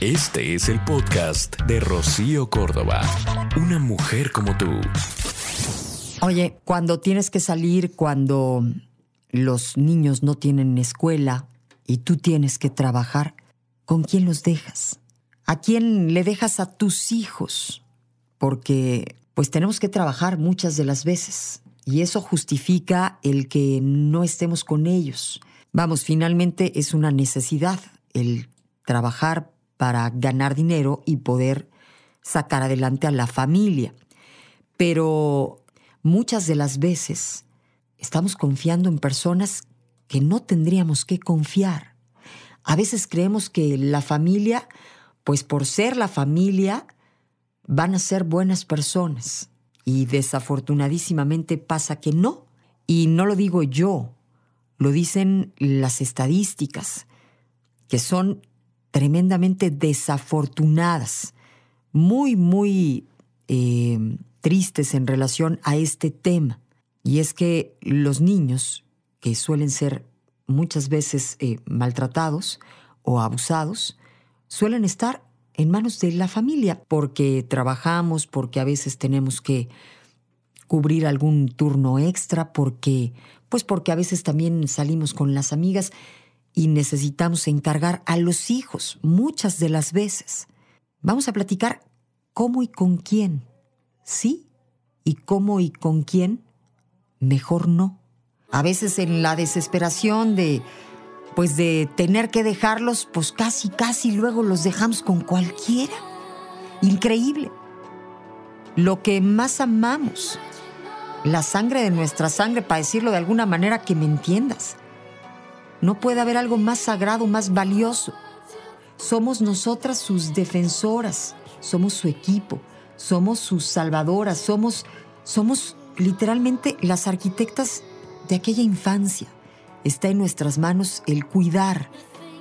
Este es el podcast de Rocío Córdoba. Una mujer como tú. Oye, cuando tienes que salir, cuando los niños no tienen escuela y tú tienes que trabajar, ¿con quién los dejas? ¿A quién le dejas a tus hijos? Porque pues tenemos que trabajar muchas de las veces y eso justifica el que no estemos con ellos. Vamos, finalmente es una necesidad el trabajar para ganar dinero y poder sacar adelante a la familia. Pero muchas de las veces estamos confiando en personas que no tendríamos que confiar. A veces creemos que la familia, pues por ser la familia, van a ser buenas personas. Y desafortunadísimamente pasa que no. Y no lo digo yo, lo dicen las estadísticas, que son tremendamente desafortunadas, muy, muy eh, tristes en relación a este tema. Y es que los niños, que suelen ser muchas veces eh, maltratados o abusados, suelen estar en manos de la familia porque trabajamos, porque a veces tenemos que cubrir algún turno extra, porque pues porque a veces también salimos con las amigas y necesitamos encargar a los hijos muchas de las veces. Vamos a platicar cómo y con quién. Sí, y cómo y con quién, mejor no. A veces en la desesperación de pues de tener que dejarlos, pues casi casi luego los dejamos con cualquiera. Increíble. Lo que más amamos, la sangre de nuestra sangre, para decirlo de alguna manera que me entiendas no puede haber algo más sagrado, más valioso. Somos nosotras sus defensoras, somos su equipo, somos sus salvadoras, somos, somos literalmente las arquitectas de aquella infancia. Está en nuestras manos el cuidar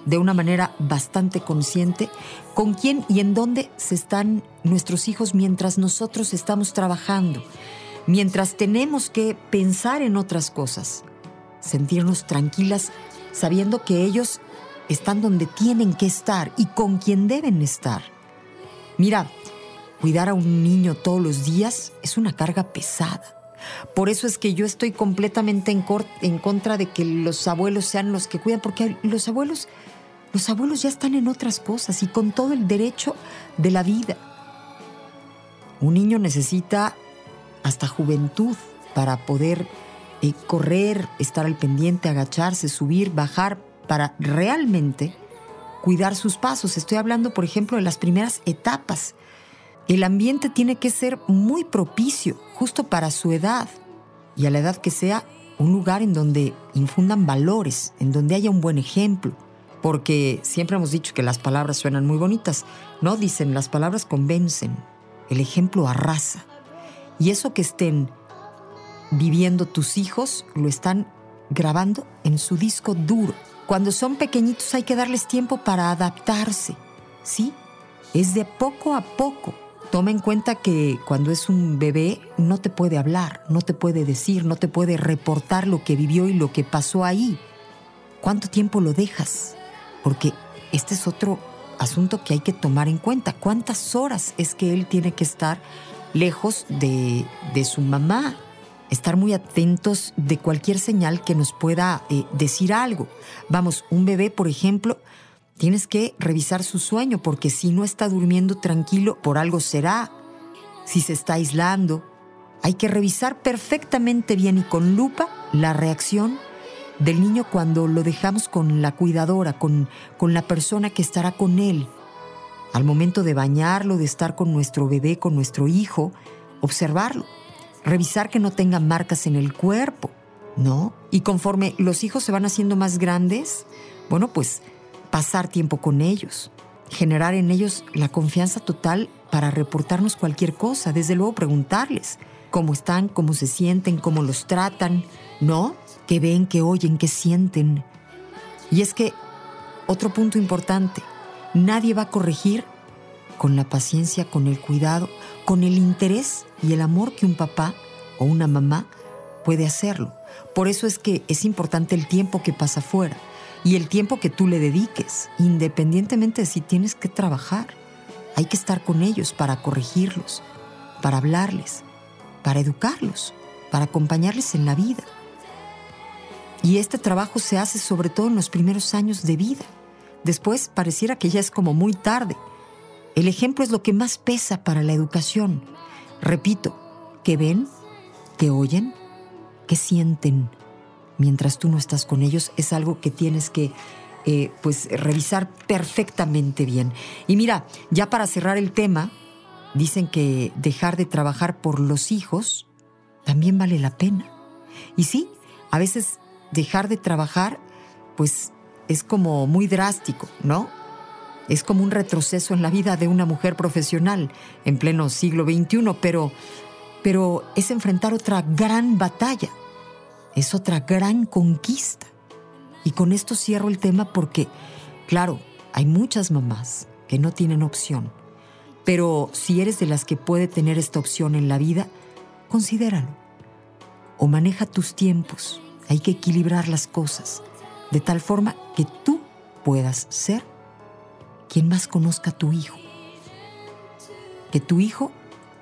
de una manera bastante consciente con quién y en dónde se están nuestros hijos mientras nosotros estamos trabajando, mientras tenemos que pensar en otras cosas, sentirnos tranquilas sabiendo que ellos están donde tienen que estar y con quien deben estar. Mira, cuidar a un niño todos los días es una carga pesada. Por eso es que yo estoy completamente en, contra de que los abuelos sean los que cuidan, porque los abuelos, los abuelos ya están en otras cosas y con todo el derecho de la vida. Un niño necesita hasta juventud para poder eh, correr, estar al pendiente, agacharse, subir, bajar, para realmente cuidar sus pasos. Estoy hablando, por ejemplo, de las primeras etapas. El ambiente tiene que ser muy propicio, justo para su edad, y a la edad que sea, un lugar en donde infundan valores, en donde haya un buen ejemplo. Porque siempre hemos dicho que las palabras suenan muy bonitas, ¿no? Dicen, las palabras convencen, el ejemplo arrasa. Y eso que estén viviendo tus hijos lo están grabando en su disco duro. Cuando son pequeñitos hay que darles tiempo para adaptarse, ¿sí? Es de poco a poco. Toma en cuenta que cuando es un bebé no te puede hablar, no te puede decir, no te puede reportar lo que vivió y lo que pasó ahí. ¿Cuánto tiempo lo dejas? Porque este es otro asunto que hay que tomar en cuenta. ¿Cuántas horas es que él tiene que estar lejos de, de su mamá, estar muy atentos de cualquier señal que nos pueda eh, decir algo. Vamos, un bebé, por ejemplo, tienes que revisar su sueño porque si no está durmiendo tranquilo, por algo será. Si se está aislando, hay que revisar perfectamente bien y con lupa la reacción del niño cuando lo dejamos con la cuidadora, con, con la persona que estará con él. Al momento de bañarlo, de estar con nuestro bebé, con nuestro hijo, observarlo revisar que no tengan marcas en el cuerpo, ¿no? Y conforme los hijos se van haciendo más grandes, bueno, pues pasar tiempo con ellos, generar en ellos la confianza total para reportarnos cualquier cosa, desde luego preguntarles cómo están, cómo se sienten, cómo los tratan, ¿no? Que ven, que oyen, que sienten. Y es que, otro punto importante, nadie va a corregir con la paciencia, con el cuidado, con el interés y el amor que un papá o una mamá puede hacerlo. Por eso es que es importante el tiempo que pasa fuera. y el tiempo que tú le dediques, independientemente de si tienes que trabajar. Hay que estar con ellos para corregirlos, para hablarles, para educarlos, para acompañarles en la vida. Y este trabajo se hace sobre todo en los primeros años de vida. Después pareciera que ya es como muy tarde. El ejemplo es lo que más pesa para la educación. Repito, que ven, que oyen, que sienten. Mientras tú no estás con ellos es algo que tienes que eh, pues revisar perfectamente bien. Y mira, ya para cerrar el tema, dicen que dejar de trabajar por los hijos también vale la pena. Y sí, a veces dejar de trabajar, pues es como muy drástico, ¿no? Es como un retroceso en la vida de una mujer profesional en pleno siglo XXI, pero, pero es enfrentar otra gran batalla, es otra gran conquista. Y con esto cierro el tema porque, claro, hay muchas mamás que no tienen opción, pero si eres de las que puede tener esta opción en la vida, considéralo. O maneja tus tiempos, hay que equilibrar las cosas de tal forma que tú puedas ser quien más conozca a tu hijo. Que tu hijo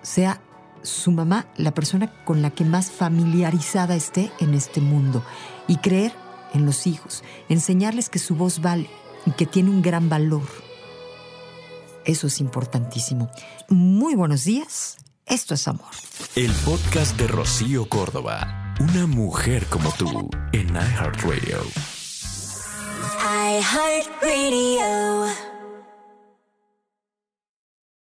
sea su mamá la persona con la que más familiarizada esté en este mundo y creer en los hijos, enseñarles que su voz vale y que tiene un gran valor. Eso es importantísimo. Muy buenos días. Esto es amor. El podcast de Rocío Córdoba. Una mujer como tú en iHeartRadio. iHeartRadio.